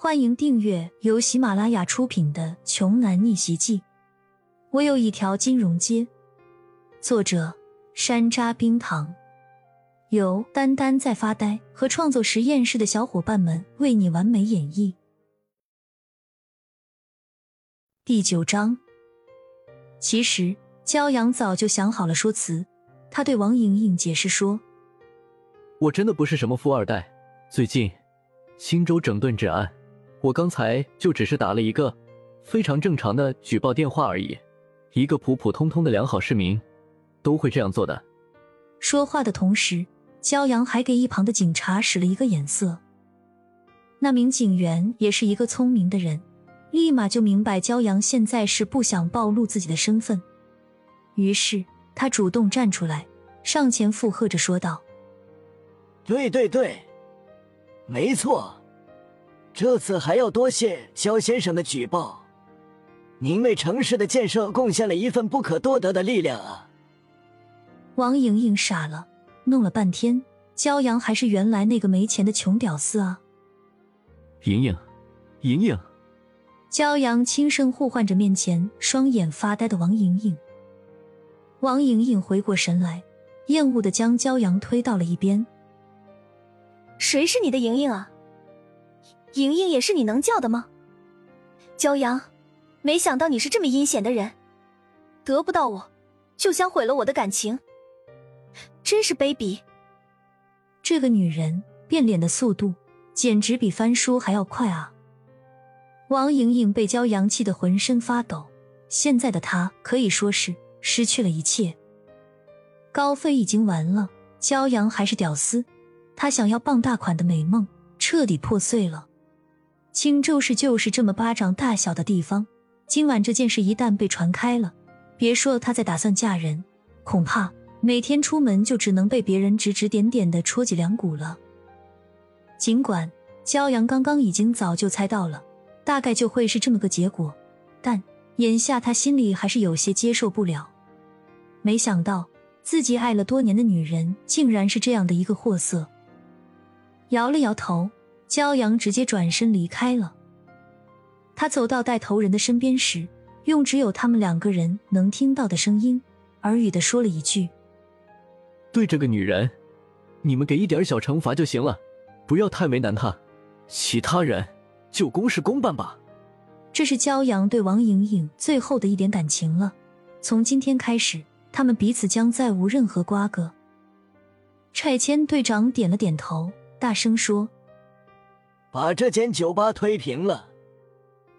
欢迎订阅由喜马拉雅出品的《穷男逆袭记》。我有一条金融街。作者：山楂冰糖，由丹丹在发呆和创作实验室的小伙伴们为你完美演绎。第九章。其实焦阳早就想好了说辞，他对王莹莹解释说：“我真的不是什么富二代，最近青州整顿治安。”我刚才就只是打了一个非常正常的举报电话而已，一个普普通通的良好市民都会这样做的。说话的同时，焦阳还给一旁的警察使了一个眼色。那名警员也是一个聪明的人，立马就明白焦阳现在是不想暴露自己的身份，于是他主动站出来，上前附和着说道：“对对对，没错。”这次还要多谢肖先生的举报，您为城市的建设贡献了一份不可多得的力量啊！王莹莹傻了，弄了半天，骄阳还是原来那个没钱的穷屌丝啊！莹莹，莹莹，骄阳轻声呼唤着面前双眼发呆的王莹莹。王莹莹回过神来，厌恶的将骄阳推到了一边：“谁是你的莹莹啊？”莹莹也是你能叫的吗？骄阳，没想到你是这么阴险的人，得不到我，就想毁了我的感情，真是卑鄙！这个女人变脸的速度简直比翻书还要快啊！王莹莹被骄阳气得浑身发抖，现在的她可以说是失去了一切。高飞已经完了，骄阳还是屌丝，他想要傍大款的美梦彻底破碎了。青州市就是这么巴掌大小的地方，今晚这件事一旦被传开了，别说她在打算嫁人，恐怕每天出门就只能被别人指指点点的戳脊梁骨了。尽管焦阳刚刚已经早就猜到了，大概就会是这么个结果，但眼下他心里还是有些接受不了。没想到自己爱了多年的女人，竟然是这样的一个货色。摇了摇头。骄阳直接转身离开了。他走到带头人的身边时，用只有他们两个人能听到的声音，耳语的说了一句：“对这个女人，你们给一点小惩罚就行了，不要太为难她。其他人就公事公办吧。”这是骄阳对王莹莹最后的一点感情了。从今天开始，他们彼此将再无任何瓜葛。拆迁队长点了点头，大声说。把这间酒吧推平了，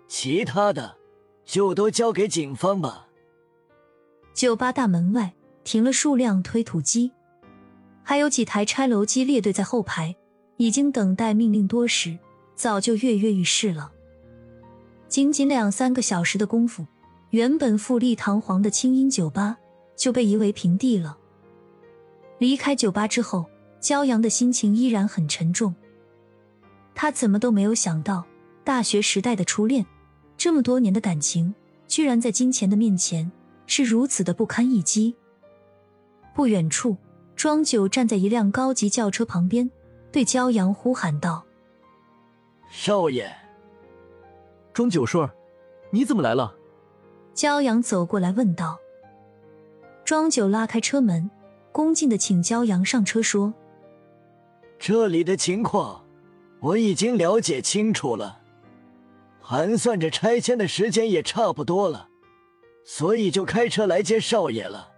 其他的就都交给警方吧。酒吧大门外停了数辆推土机，还有几台拆楼机列队在后排，已经等待命令多时，早就跃跃欲试了。仅仅两三个小时的功夫，原本富丽堂皇的清音酒吧就被夷为平地了。离开酒吧之后，骄阳的心情依然很沉重。他怎么都没有想到，大学时代的初恋，这么多年的感情，居然在金钱的面前是如此的不堪一击。不远处，庄九站在一辆高级轿车旁边，对骄阳呼喊道：“少爷，庄九顺，你怎么来了？”骄阳走过来问道。庄九拉开车门，恭敬的请骄阳上车，说：“这里的情况。”我已经了解清楚了，盘算着拆迁的时间也差不多了，所以就开车来接少爷了。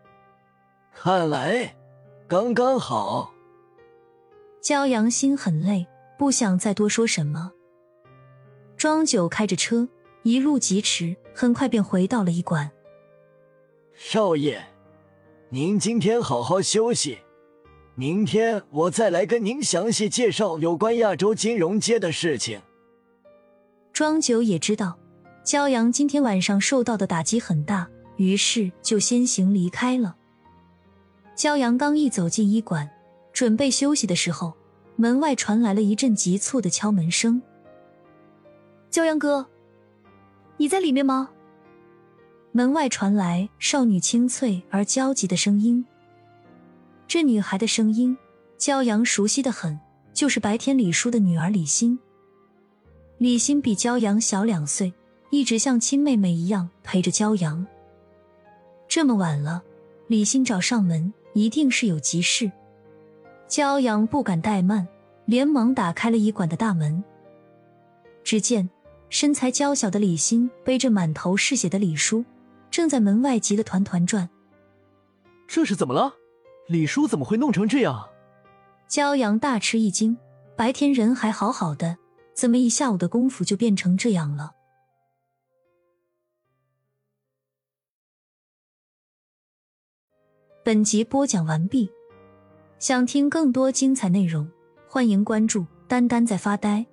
看来刚刚好。骄阳心很累，不想再多说什么。庄九开着车一路疾驰，很快便回到了医馆。少爷，您今天好好休息。明天我再来跟您详细介绍有关亚洲金融街的事情。庄九也知道骄阳今天晚上受到的打击很大，于是就先行离开了。骄阳刚一走进医馆，准备休息的时候，门外传来了一阵急促的敲门声。骄阳哥，你在里面吗？门外传来少女清脆而焦急的声音。这女孩的声音，骄阳熟悉的很，就是白天李叔的女儿李欣。李欣比骄阳小两岁，一直像亲妹妹一样陪着骄阳。这么晚了，李欣找上门，一定是有急事。骄阳不敢怠慢，连忙打开了医馆的大门。只见身材娇小的李欣背着满头是血的李叔，正在门外急得团团转。这是怎么了？李叔怎么会弄成这样？骄阳大吃一惊，白天人还好好的。怎么一下午的功夫就变成这样了？本集播讲完毕，想听更多精彩内容，欢迎关注“丹丹在发呆”。